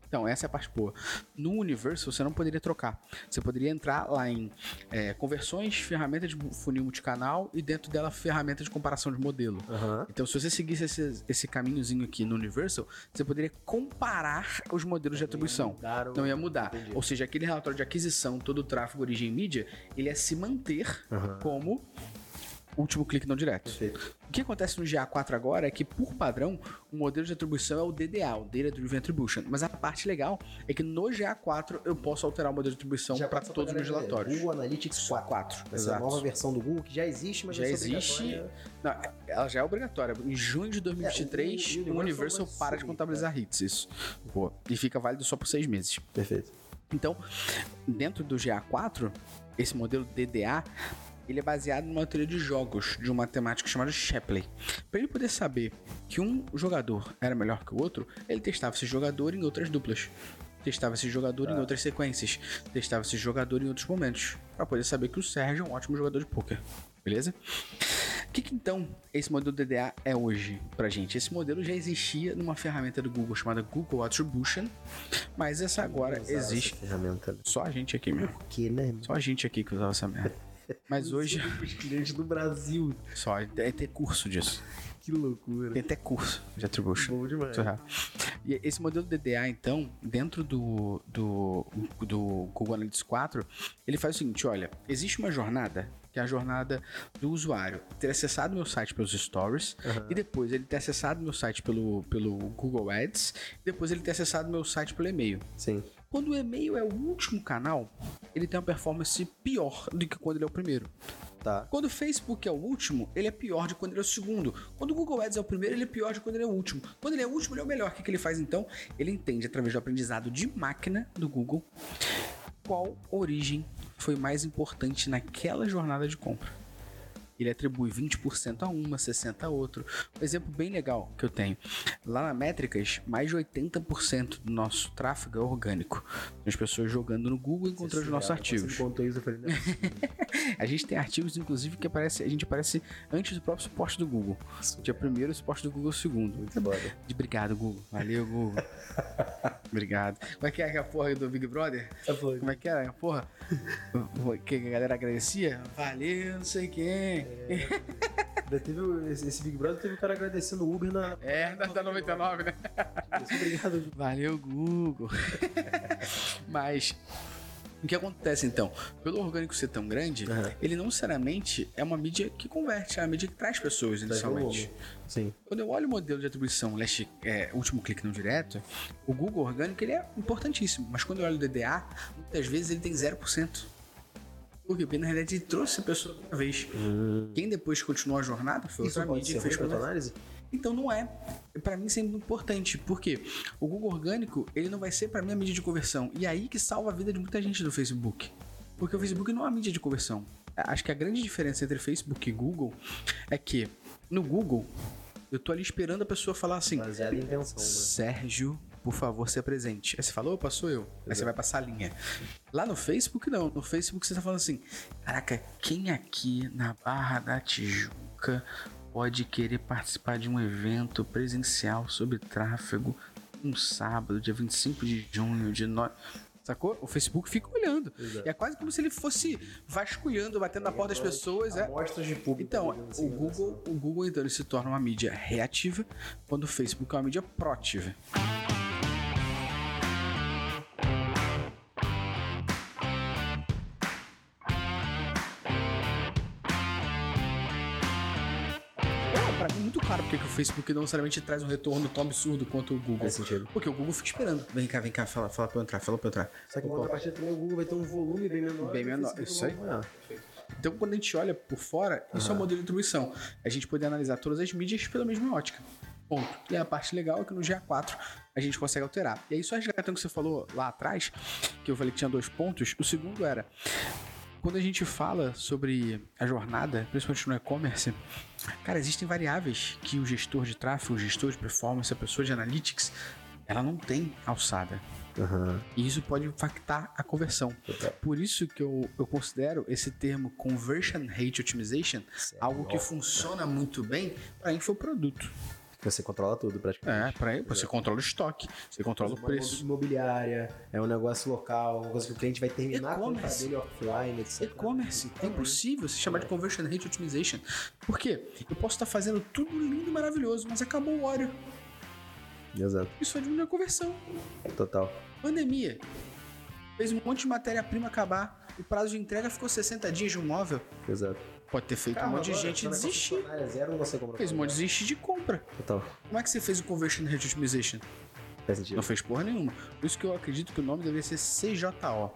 Então, essa é a parte boa. No Universal, você não poderia trocar. Você poderia entrar lá em é, conversões, ferramenta de funil multicanal e dentro dela, ferramenta de comparação de modelo. Aham. Então, se você seguisse esse, esse caminhozinho aqui no Universal, você poderia comparar os modelos de atribuição. mudaram- Não ia mudar. Entendi. Ou seja, aquele relatório de aquisição, todo o tráfego origem mídia, ele ia se manter Aham. como último clique não direto. Perfeito. O que acontece no GA4 agora é que, por padrão, o modelo de atribuição é o DDA, o Data Driven Attribution. Mas a parte legal é que no GA4 eu posso alterar o modelo de atribuição para todos os meus relatórios. Google Analytics 4. 4, Essa é exato. nova versão do Google que já existe, mas Já existe. obrigatória. Não, ela já é obrigatória. Em junho de 2023, É, o- o o Universal para de sumir, contabilizar hits. Isso. Pô, e fica válido só por seis meses. Perfeito. Então, dentro do GA4, esse modelo DDA, ele é baseado numa teoria de jogos de um matemático chamado Shapley. Para ele poder saber que um jogador era melhor que o outro, ele testava esse jogador em outras duplas. Testava esse jogador em outras sequências. Testava esse jogador em outros momentos. Para poder saber que o Sérgio é um ótimo jogador de poker. Beleza? O que, que então esse modelo DDA é hoje pra gente? Esse modelo já existia numa ferramenta do Google chamada Google Attribution, mas essa agora existe. Essa ferramenta. Só a gente aqui mesmo. Que, né? Só a gente aqui que usava essa merda. Mas hoje, Os clientes do Brasil. só, é ter curso disso. Que loucura. Tem até curso de attribution. Bom demais. E esse modelo DDA, então, dentro do, do, do Google Analytics 4, ele faz o seguinte: olha, existe uma jornada, que é a jornada do usuário ter acessado meu site pelos stories, e depois ele ter acessado meu site pelo, pelo Google Ads, e depois ele ter acessado meu site pelo e-mail. Sim. Quando o e-mail é o último canal, ele tem uma performance pior do que quando ele é o primeiro. Tá. Quando o Facebook é o último, ele é pior de quando ele é o segundo. Quando o Google Ads é o primeiro, ele é pior de quando ele é o último. Quando ele é o último, ele é o melhor. O que, que ele faz então? Ele entende, através do aprendizado de máquina do Google, qual origem foi mais importante naquela jornada de compra. Ele atribui 20% a uma, 60% a outro. Um exemplo bem legal que eu tenho. Lá na Métricas, mais de 80% do nosso tráfego é orgânico. Tem as pessoas jogando no Google e encontrando os nossos artigos. Você me contou isso, eu falei, não, A gente tem artigos, inclusive, que aparece, a gente aparece antes do próprio suporte do Google. Dia primeiro, o suporte do Google segundo. muito. De obrigado, Google. Valeu, Google. obrigado. Como é que é a porra do Big Brother? Tá. Como é que era a porra? Que a galera agradecia? Valeu, não sei quem. Ainda teve esse, Big Brother teve o cara agradecendo o Uber na. É, da, da 99, né? Obrigado. Valeu, Google. Mas. O que acontece então? Pelo orgânico ser tão grande, Aham. ele não necessariamente é uma mídia que converte, é uma mídia que traz pessoas inicialmente. Sim. Quando eu olho o modelo de atribuição last, é, último clique no direto, o Google orgânico ele é importantíssimo, mas quando eu olho o DDA, muitas vezes ele tem 0%. Por quê? Porque na realidade ele trouxe a pessoa uma vez. Quem depois continuou a jornada foi Isso outra mídia que fez conversão. análise? Então não é. Pra mim sempre importante. Por quê? O Google orgânico, ele não vai ser pra mim a mídia de conversão. E é aí que salva a vida de muita gente do Facebook. Porque o Facebook não é uma mídia de conversão. Acho que a grande diferença entre Facebook e Google é que no Google eu tô ali esperando a pessoa falar assim: Baseado em intenção, né? Sérgio, por favor, se apresente. Aí você falou, opa, sou eu. Aí você vai passar a linha. Lá no Facebook, não. No Facebook você tá falando assim: caraca, quem aqui na Barra da Tijuca pode querer participar de um evento presencial sobre tráfego um sábado, dia 25 de junho, de no... Sacou? O Facebook fica olhando. Exato. É quase como se ele fosse vasculhando, batendo na porta das pessoas. É. Amostras de público. Então, assim, o né? Google, o Google então ele se torna uma mídia reativa, quando o Facebook é uma mídia proativa. Claro porque que o Facebook não necessariamente traz um retorno tão absurdo quanto o Google. Faz sentido. Porque o Google fica esperando. Vem cá, vem cá, fala, fala pra eu entrar, fala pra eu entrar. Só que em contrapartida também o Google vai ter um volume bem menor. Bem e o menor, isso aí. Então, quando a gente olha por fora, isso é um modelo de atribuição. A gente poder analisar todas as mídias pela mesma ótica. Ponto. E a parte legal é que no GA4 a gente consegue alterar. E aí, só resgatando o que você falou lá atrás, que eu falei que tinha dois pontos, o segundo era. Quando a gente fala sobre a jornada, principalmente no e-commerce, cara, existem variáveis que o gestor de tráfego, o gestor de performance, a pessoa de analytics, ela não tem alçada. Aham. E isso pode impactar a conversão. Por isso que eu, eu considero esse termo Conversion Rate Optimization algo que funciona muito bem para infoproduto. Você controla tudo praticamente. É, para você controla o estoque, você controla o preço. imobiliária, é um negócio local, uma coisa que o cliente vai terminar a conta dele offline, etc. E-commerce, é impossível se chamar de Conversion Rate Optimization. Por quê? Eu posso estar fazendo tudo lindo e maravilhoso, mas acabou o óleo. Exato, Isso vai diminuir a conversão. total. Pandemia. Fez um monte de matéria-prima acabar. O prazo de entrega ficou 60 dias de um móvel. Exato. Pode ter feito um monte de gente desistir. É zero, você. Fez um monte de desistir de compra. Total. Como é que você fez o Conversion Rate Optimization? Faz sentido. Não fez porra nenhuma. Por isso que eu acredito que o nome deveria ser CJO.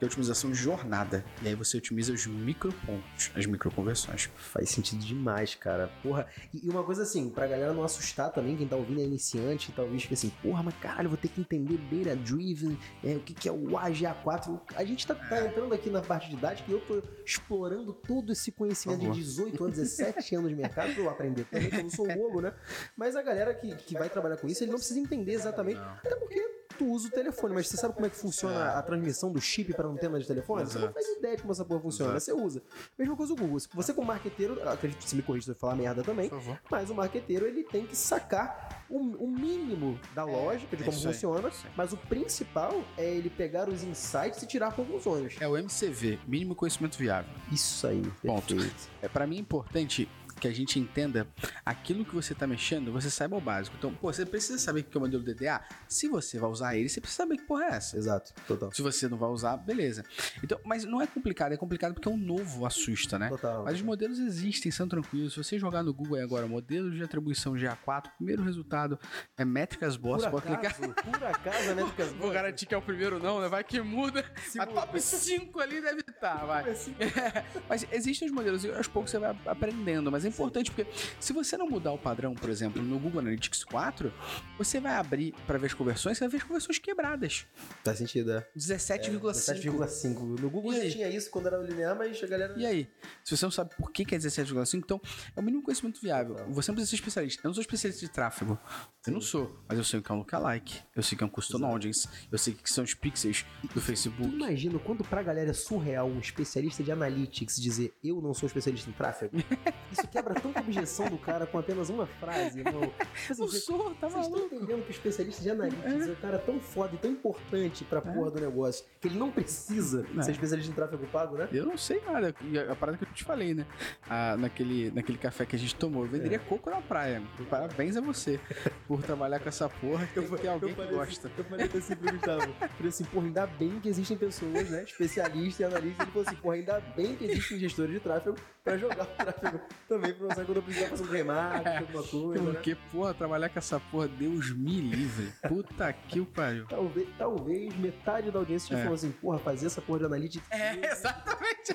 Que é a otimização de jornada. E aí você otimiza os micropontos, as microconversões. Faz sentido demais, cara. Porra. E, uma coisa assim, pra galera não assustar também, quem tá ouvindo é iniciante, talvez fique assim, porra, mas caralho, vou ter que entender Data Driven, é, o que, que é o AGA4. A gente tá, tá entrando aqui na parte didática e eu tô explorando todo esse conhecimento de 18 anos, 17 anos de mercado pra eu aprender também, que eu não sou bobo, né? Mas a galera que, que vai trabalhar com isso, ele não precisa entender exatamente, até porque tu usa o telefone, mas você sabe como é que funciona a transmissão do chip para antena de telefone? Você não Exato. faz ideia de como essa porra funciona, mas você usa. Mesma coisa o Google. Você como marqueteiro, acredito que você me corrija se eu falar merda também, mas o marqueteiro ele tem que sacar o, o mínimo da lógica de é como funciona, mas o principal é ele pegar os insights e tirar conclusões. É o MCV, mínimo conhecimento viável. Isso aí, Ponto. É, para mim é importante que a gente entenda aquilo que você tá mexendo, você saiba o básico. Então, pô, você precisa saber o que é o modelo DDA. Se você vai usar ele, você precisa saber que porra é essa. Exato, total. Se você não vai usar, beleza. Então, mas não é complicado, é complicado porque é um novo assusta, né? Total. Mas os modelos existem, são tranquilos. Se você jogar no Google aí agora, modelos de atribuição GA4, primeiro resultado é métricas boss, Por pode clicar. por acaso, né, Lucas? Vou garantir que é o primeiro não, né? Vai que muda. Se A muda. top 5 ali deve estar, vai. Assim, Mas existem os modelos e aos poucos você vai aprendendo. Mas é importante porque se você não mudar o padrão, por exemplo, no Google Analytics 4, você vai abrir para ver as conversões, você vai ver as conversões quebradas. Faz sentido, é. 17,5. 17,5. No Google já tinha isso quando era linear, mas a galera. E aí? Se você não sabe por que que é 17,5, então é o mínimo conhecimento viável. Você não precisa ser especialista. Eu não sou especialista de tráfego. Eu não sou. Mas eu sei o que é um lookalike. Eu sei o que é um custom audience. Eu sei o que são os pixels do Tu Facebook. imagina quanto pra galera é surreal um especialista de analytics dizer eu não sou especialista em tráfego? Isso quebra tanta objeção do cara com apenas uma frase, irmão. Tipo assim, Eu vocês- sou, tá Vocês estão entendendo que o especialista de analytics é. um cara tão foda e tão importante pra É. porra do negócio que ele não precisa É. ser especialista em tráfego pago, né? Eu não sei nada. E a, a parada que eu te falei, né? Ah, naquele, naquele café que a gente tomou. Eu venderia coco na praia. Parabéns a você por trabalhar com essa porra. Tem que ter alguém que falei gosta. Assim, eu falei assim pro Gustavo. Eu falei assim, porra, ainda bem que existem pessoas, né? Especialistas e analistas. Ele falou assim, porra, ainda bem que existem gestores de tráfego pra jogar o tráfego também, pra usar quando eu precisar fazer um remarketing, alguma coisa, né? Porque, porra, trabalhar com essa porra, Deus me livre. Puta que o pariu. Talvez, talvez metade da audiência É. falou assim, porra, fazer essa porra de analytics. É, exatamente.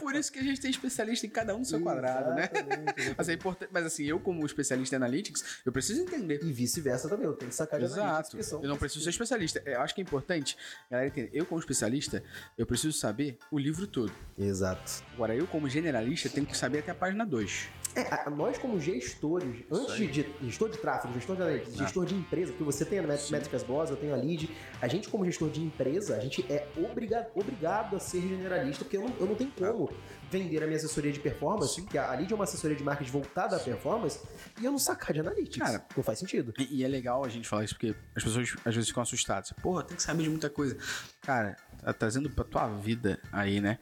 Por isso que a gente tem especialista em cada um do seu quadrado, né? Exatamente, Mas é importante. Mas assim, eu, como especialista em analytics, eu preciso entender. E vice-versa também, eu tenho que sacar de. Exato. Eu não preciso ser especialista. Eu acho que é importante, galera, entender. Eu, como especialista, eu preciso saber o livro todo. Exato. Agora, eu, como generalista, tenho que saber até a página 2. É, nós como gestores, antes aí. de gestor de tráfego, gestor de gestor de empresa, porque você tem a Met- Sim. Métricas Boss, eu tenho a Lead, a gente como gestor de empresa, a gente é obriga- obrigado a ser generalista, porque eu não, eu não tenho como vender a minha assessoria de performance, Sim. que a Lead é uma assessoria de marketing voltada à performance, e eu não sacar de analytics. Cara, não faz sentido. E, e é legal a gente falar isso porque as pessoas às vezes ficam assustadas. Porra, tem que saber de muita coisa. Cara, tá trazendo pra tua vida aí, né?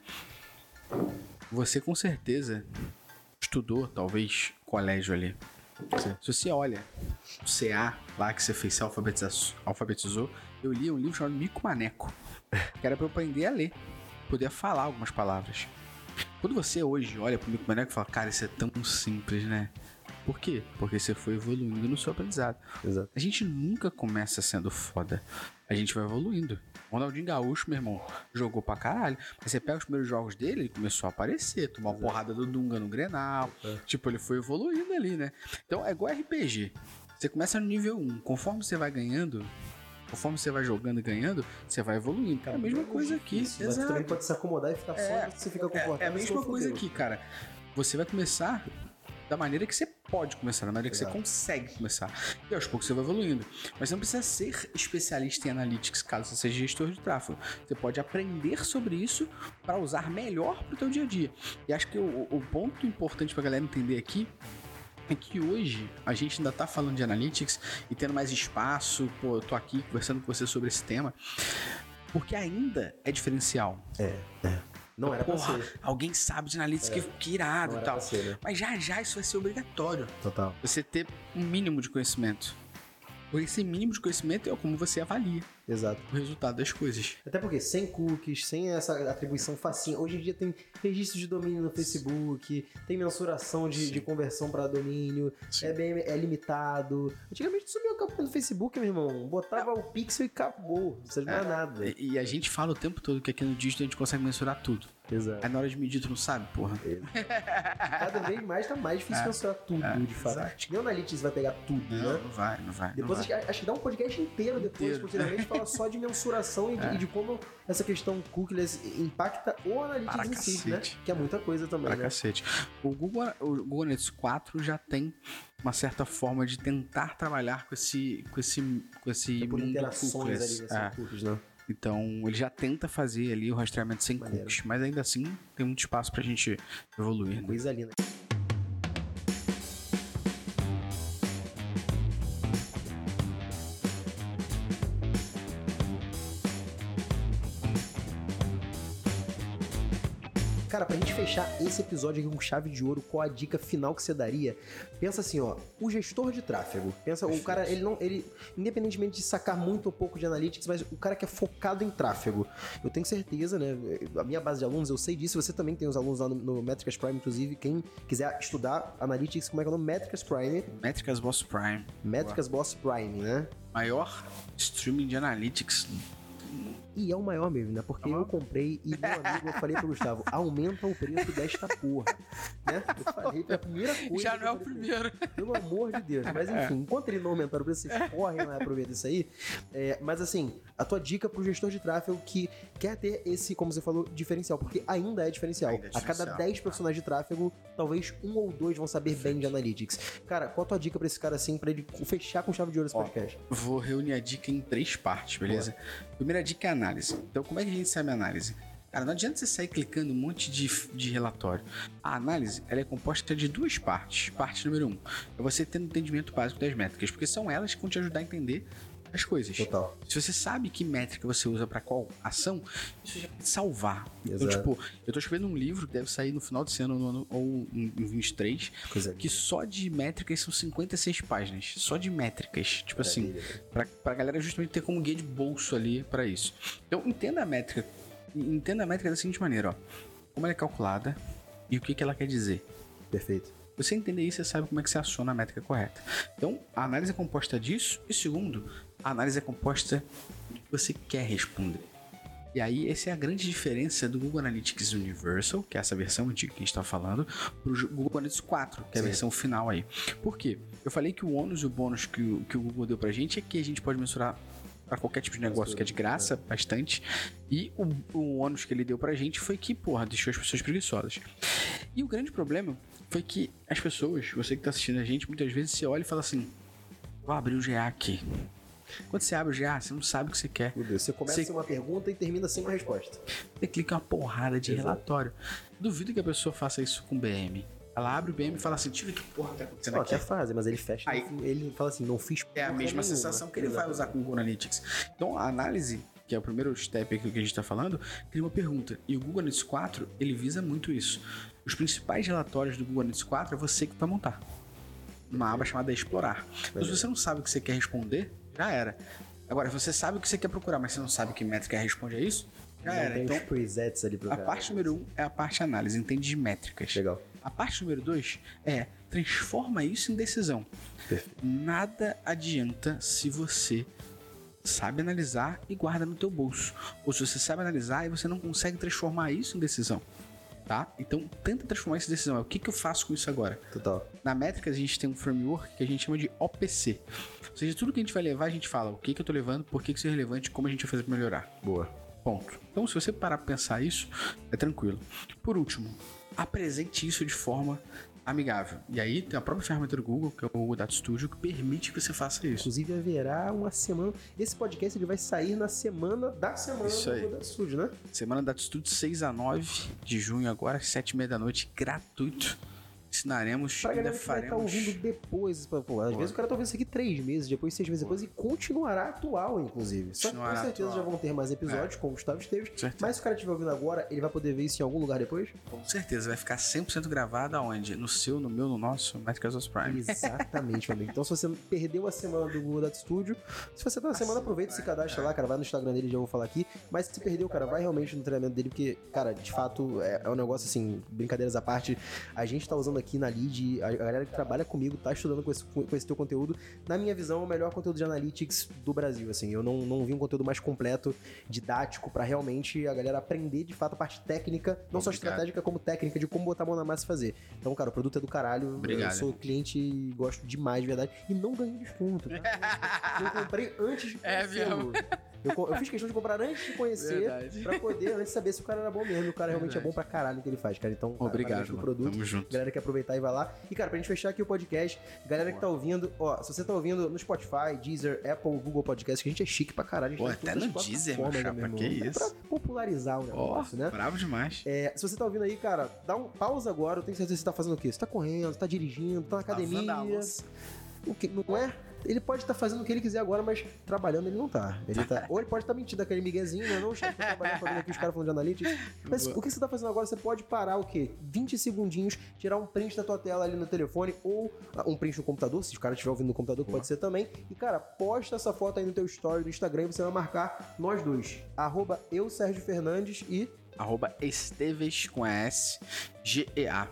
Você com certeza estudou, talvez, colégio ali. Se você olha o CA lá que você fez, se alfabetizou, eu li um livro chamado Mico Maneco, que era pra eu aprender a ler, poder falar algumas palavras. Quando você hoje olha pro Mico Maneco e fala, cara, isso é tão simples, né? Por quê? Porque você foi evoluindo no seu aprendizado. Exato. A gente nunca começa sendo foda. A gente vai evoluindo. Ronaldinho Gaúcho, meu irmão, jogou pra caralho. Mas você pega os primeiros jogos dele, ele começou a aparecer, tomar uma porrada do Dunga no Grenal. É. Tipo, ele foi evoluindo ali, né? Então é igual RPG. Você começa no nível 1. Conforme você vai ganhando, conforme você vai jogando e ganhando, você vai evoluindo. é a mesma coisa aqui. Isso, mas tu também pode se acomodar e ficar É, só você fica confortável. É, é a mesma coisa aqui, cara. Você vai começar da maneira que você pode começar, da maneira que você consegue começar. E aos poucos você vai evoluindo. Mas você não precisa ser especialista em analytics caso você seja gestor de tráfego. Você pode aprender sobre isso para usar melhor para o teu dia a dia. E acho que o, o ponto importante para galera entender aqui é que hoje a gente ainda tá falando de analytics e tendo mais espaço, pô, eu tô aqui conversando com você sobre esse tema, porque ainda é diferencial. Não era pra Porra, ser. alguém sabe de analytics, que, que irado Não e era tal. pra ser, né? Mas já já isso vai ser obrigatório. Total. Você ter um mínimo de conhecimento. Porque esse mínimo de conhecimento é como você avalia Exato. o resultado das coisas. Até porque sem cookies, sem essa atribuição facinha. Hoje em dia tem registro de domínio no Facebook, tem mensuração de, de conversão para domínio, Sim. é bem é limitado. Antigamente subia a campanha no Facebook, meu irmão. Botava o pixel e acabou. Não precisa de mais nada. E, e a gente fala o tempo todo que aqui no digital a gente consegue mensurar tudo. Exato. Aí na hora de medir tu não sabe, porra. Cada vez mais tá mais difícil É. mensurar tudo, É, de fato. exato. Acho que nem o Analytics vai pegar tudo, Não, né? não vai, não vai. Depois não vai. acho, acho que dá um podcast inteiro depois, Inteiro. posteriormente, fala só de mensuração e de, É. e de como essa questão cookies impacta o Analytics Para em si, né? cacete. Que é muita coisa também, Pra né? cacete. O Google, o Google Analytics 4 já tem uma certa forma de tentar trabalhar com esse, com esse, com esse É por mundo interações cookies. ali, né? É. cookies, né? Então, ele já tenta fazer ali o rastreamento sem Maneiro. cookies, mas ainda assim tem muito espaço pra gente evoluir. Né? Coisa linda. Fechar esse episódio aqui com chave de ouro, qual a dica final que você daria? Pensa assim, ó, o gestor de tráfego. Pensa, o cara, ele não, ele, independentemente de sacar muito ou pouco de analytics, mas o cara que é focado em tráfego. Eu tenho certeza, né? A minha base de alunos, eu sei disso, você também tem os alunos lá no, no Métricas Prime, inclusive, quem quiser estudar analytics, como é que é o nome? Métricas Prime, Métricas Boss Prime. Métricas Boss Prime, né? Maior streaming de analytics. E é o maior mesmo, né? Porque eu comprei e meu amigo, eu falei pro Gustavo, aumenta o preço desta porra. Né? Eu falei, foi a primeira coisa. Já não é o primeiro. Pelo amor de Deus. Mas enfim, enquanto ele não aumentar o preço, vocês correm lá e aproveitam isso aí. É, mas assim, a tua dica pro gestor de tráfego que quer ter esse, como você falou, diferencial, porque ainda é diferencial. Ainda é A cada diferencial. 10 profissionais de tráfego, talvez um ou dois vão saber bem de analytics. Cara, qual a tua dica pra esse cara assim, pra ele fechar com chave de ouro esse Ó, podcast? Vou reunir a dica em três partes, beleza? Primeira dica é análise. Então, como é que a gente sabe a análise? Cara, não adianta você sair clicando um monte de, de relatório. A análise ela é composta de duas partes. Parte número um é você ter um entendimento básico das métricas, porque são elas que vão te ajudar a entender as coisas. Total. Se você sabe que métrica você usa pra qual ação, isso já te salvar. Então, Exato. tipo, eu tô escrevendo um livro que deve sair no final desse ano no ano- ou em em 23, Coisa que só de métricas são 56 páginas. Só de métricas. Tipo assim, Maravilha. pra, pra galera justamente ter como guia de bolso ali pra isso. Então, entenda a métrica. Entenda a métrica da seguinte maneira, ó. Como ela é calculada e o que, que ela quer dizer. Perfeito. Você entender isso, você sabe como é que você aciona a métrica correta. Então, a análise é composta disso. E segundo, a análise é composta do que você quer responder. E aí, essa é a grande diferença do Google Analytics Universal, que é essa versão antiga que a gente está falando, para o Google Analytics 4, que é a Sim. versão final aí. Por quê? Eu falei que o ônus e o bônus que o, que o Google deu pra gente é que a gente pode mensurar para qualquer tipo de negócio que é de graça, bastante. E o, o ônus que ele deu pra gente foi que, porra, deixou as pessoas preguiçosas. E o grande problema foi que as pessoas, você que tá assistindo a gente, muitas vezes você olha e fala assim: vou abrir o GA aqui. Quando você abre o GA, você não sabe o que você quer. Meu Deus, você começa Você- uma pergunta e termina sem uma resposta. Você clica uma porrada de Exato. relatório. Duvido que a pessoa faça isso com BM. Ela abre o BM e fala assim: tira que porra tá acontecendo Não, aqui. até fazem, mas ele fecha. Aí- ele fala assim, não fiz É a mesma nenhuma. sensação que ele vai usar com o Google Analytics. Então, a análise, que é o primeiro step aqui que a gente está falando, cria uma pergunta. E o Google Analytics 4, ele visa muito isso. Os principais relatórios do Google Analytics 4 é você que vai montar. Uma aba chamada Explorar. Então, se você não sabe o que você quer responder, já era. Agora, você sabe o que você quer procurar, mas você não sabe que métrica responde a isso, já Não era. Então, os presets ali pro a cara. parte número 1 um é a parte análise, entende de métricas. Legal. A parte número 2 é transforma isso em decisão. Perfeito. Nada adianta se você sabe analisar e guarda no teu bolso. Ou se você sabe analisar e você não consegue transformar isso em decisão. Tá? Então tenta transformar em decisão. O que, que eu faço com isso agora? Total. Na métrica a gente tem um framework que a gente chama de OPC. Ou seja, tudo que a gente vai levar, a gente fala o que, que eu tô levando, por que, que isso é relevante, como a gente vai fazer pra melhorar. Boa. Ponto. Então, se você parar pra pensar isso, é tranquilo. Por último, apresente isso de forma amigável. E aí tem a própria ferramenta do Google, que é o Google Data Studio, que permite que você faça isso. Inclusive haverá uma semana. Esse podcast ele vai sair na semana da semana Isso do aí. Google Data Studio, né? Semana Data Studio 6 a 9 de junho, agora às 7 e meia da noite, gratuito. Ensinaremos, Pra galera que vai estar faremos. ouvindo depois. pô, Pô, às vezes o cara tá ouvindo isso aqui três meses, depois seis meses depois, e continuará atual, inclusive. Só que com certeza atual. já vão ter mais episódios com o Gustavo Esteves. Certeza. Mas se o cara estiver ouvindo agora, ele vai poder ver isso em algum lugar depois? Com certeza, vai ficar 100% gravado aonde? No seu, no meu, no nosso, Métricas of Prime. Exatamente, meu amigo. Então, se você perdeu a semana do Google Data Studio, se você tá na semana, aproveita e se cadastra lá, cara. Vai no Instagram dele, já vou falar aqui. Mas se perdeu, cara, vai realmente no treinamento dele, porque, cara, de fato, é, é um negócio assim, brincadeiras à parte. A gente tá usando aqui na lead, a, galera que trabalha comigo tá estudando com esse, com esse teu conteúdo. Na minha visão, é o melhor conteúdo de analytics do Brasil, assim. Eu não, não vi um conteúdo mais completo, didático, pra realmente a galera aprender de fato a parte técnica, não só Obrigado. estratégica, como técnica, de como botar a mão na massa e fazer. Então, cara, o produto é do caralho. Obrigado. Eu sou cliente e gosto demais, de verdade. E não ganhei desconto, tá? Eu comprei antes de É conhecê-lo. Eu, eu fiz questão de comprar antes de conhecer, Verdade. pra poder antes saber se o cara era bom mesmo. E o cara realmente é Verdade. bom pra caralho no que ele faz, cara. Então, cara, Obrigado, mano. produto. Tamo junto. Galera que aproveitar e vai lá. E, cara, pra gente fechar aqui o podcast, galera que tá ouvindo, ó, se você tá ouvindo no Spotify, Deezer, Apple, Google Podcast, que a gente é chique pra caralho. Pô, até no Deezer, plataformas, meu chapa, né, que irmão? É isso. Pra popularizar o negócio, né? bravo demais. É, se você tá ouvindo aí, cara, dá um pausa agora. Eu tenho certeza que você tá fazendo o quê? Você tá correndo, tá dirigindo, tá na academia. O que, não é? Ele pode estar fazendo o que ele quiser agora, mas trabalhando ele não tá. Ele tá ou ele pode estar mentindo aquele miguezinho, né? Não, chefe, trabalhando, tô vendo aqui os caras falando de analytics. Mas Boa. o que você tá fazendo agora, você pode parar o quê? 20 segundinhos, tirar um print da tua tela ali no telefone ou ah, um print no computador, se o cara estiver ouvindo no computador, pode ser também. E, cara, posta essa foto aí no teu story do Instagram e você vai marcar nós dois. Arroba eu, Sérgio Fernandes e... Arroba Esteves com S, G-E-A.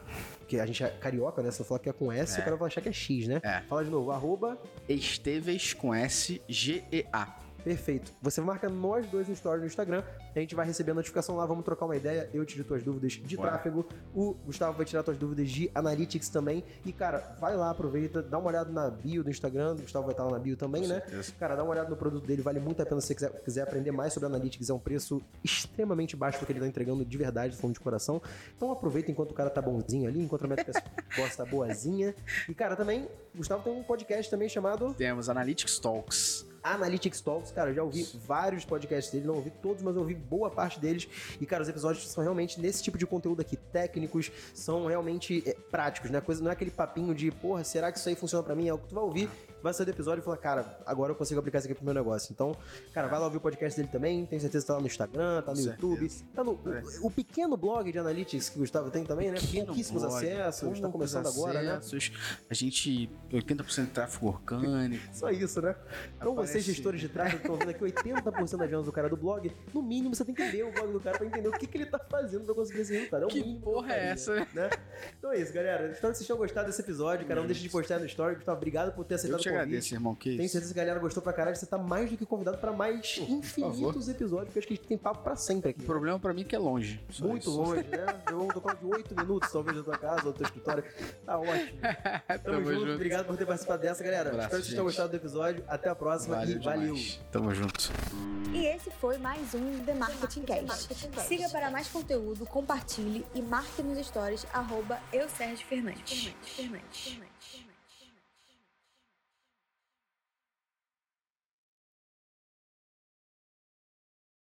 Porque a gente é carioca, né? Se eu falar que é com S, É. o cara vai achar que é X, né? É. Fala de novo, arroba Esteves com S, G-E-A. Perfeito. Você marca nós dois no story no Instagram, a gente vai receber a notificação lá, vamos trocar uma ideia, eu tiro tuas dúvidas de Bora. tráfego, o Gustavo vai tirar tuas dúvidas de analytics também. E cara, vai lá, aproveita, dá uma olhada na bio do Instagram, o Gustavo vai estar lá na bio também, Com né? certeza. Cara, dá uma olhada no produto dele, vale muito a pena se você quiser, quiser aprender mais sobre analytics, é um preço extremamente baixo porque ele tá entregando de verdade, falando de coração. Então aproveita enquanto o cara tá bonzinho ali, enquanto a métrica gosta boazinha. E cara, também, o Gustavo tem um podcast também chamado Temos Analytics Talks. Analytics Talks, cara, eu já ouvi vários podcasts dele, não ouvi todos, mas eu ouvi boa parte deles. E, cara, os episódios são realmente nesse tipo de conteúdo aqui, técnicos, são realmente é, práticos, né? Coisa, não é aquele papinho de, porra, será que isso aí funciona pra mim? É o que tu vai ouvir, vai sair do episódio e falar, cara, agora eu consigo aplicar isso aqui pro meu negócio. Então, cara, vai lá ouvir o podcast dele também, tenho certeza que tá lá no Instagram, tá no Com YouTube, certeza. tá no o, o pequeno blog de Analytics que o Gustavo tem também, né? Pequeno Pouquíssimos blog, acessos, tá poucos começando agora, né? acessos. A gente, 80% de tráfego orgânico. Só isso, né? Então Aparece- vocês, gestores de tráfego, estão vendo aqui 80% das vendas do cara do blog. No mínimo, você tem que ler o blog do cara pra entender o que, que ele tá fazendo pra conseguir esse resultado. É o Que mínimo porra é essa? Né? Então é isso, galera. Espero que vocês tenham gostado desse episódio, cara. Não deixe de postar no story. Gustavo, obrigado por ter aceitado te convite. agradeço, irmão. Que Tenho isso. certeza que a galera gostou pra caralho. Você tá mais do que convidado pra mais infinitos episódios, porque acho que a gente tem papo pra sempre aqui. O problema pra mim é que é longe. Muito isso. longe, né? Eu vou tocar de 8 minutos, talvez, da tua casa ou do teu escritório. Tá ótimo. Tamo, Tamo junto. junto. Obrigado por ter participado dessa, galera. Abraço, Espero que vocês tenham gostado do episódio. Até a próxima. E Valeu, valeu. demais. Tamo junto. E esse foi mais um The Marketing Cast. Siga para mais conteúdo, compartilhe e marque nos stories arroba eu Sérgio Fernandes.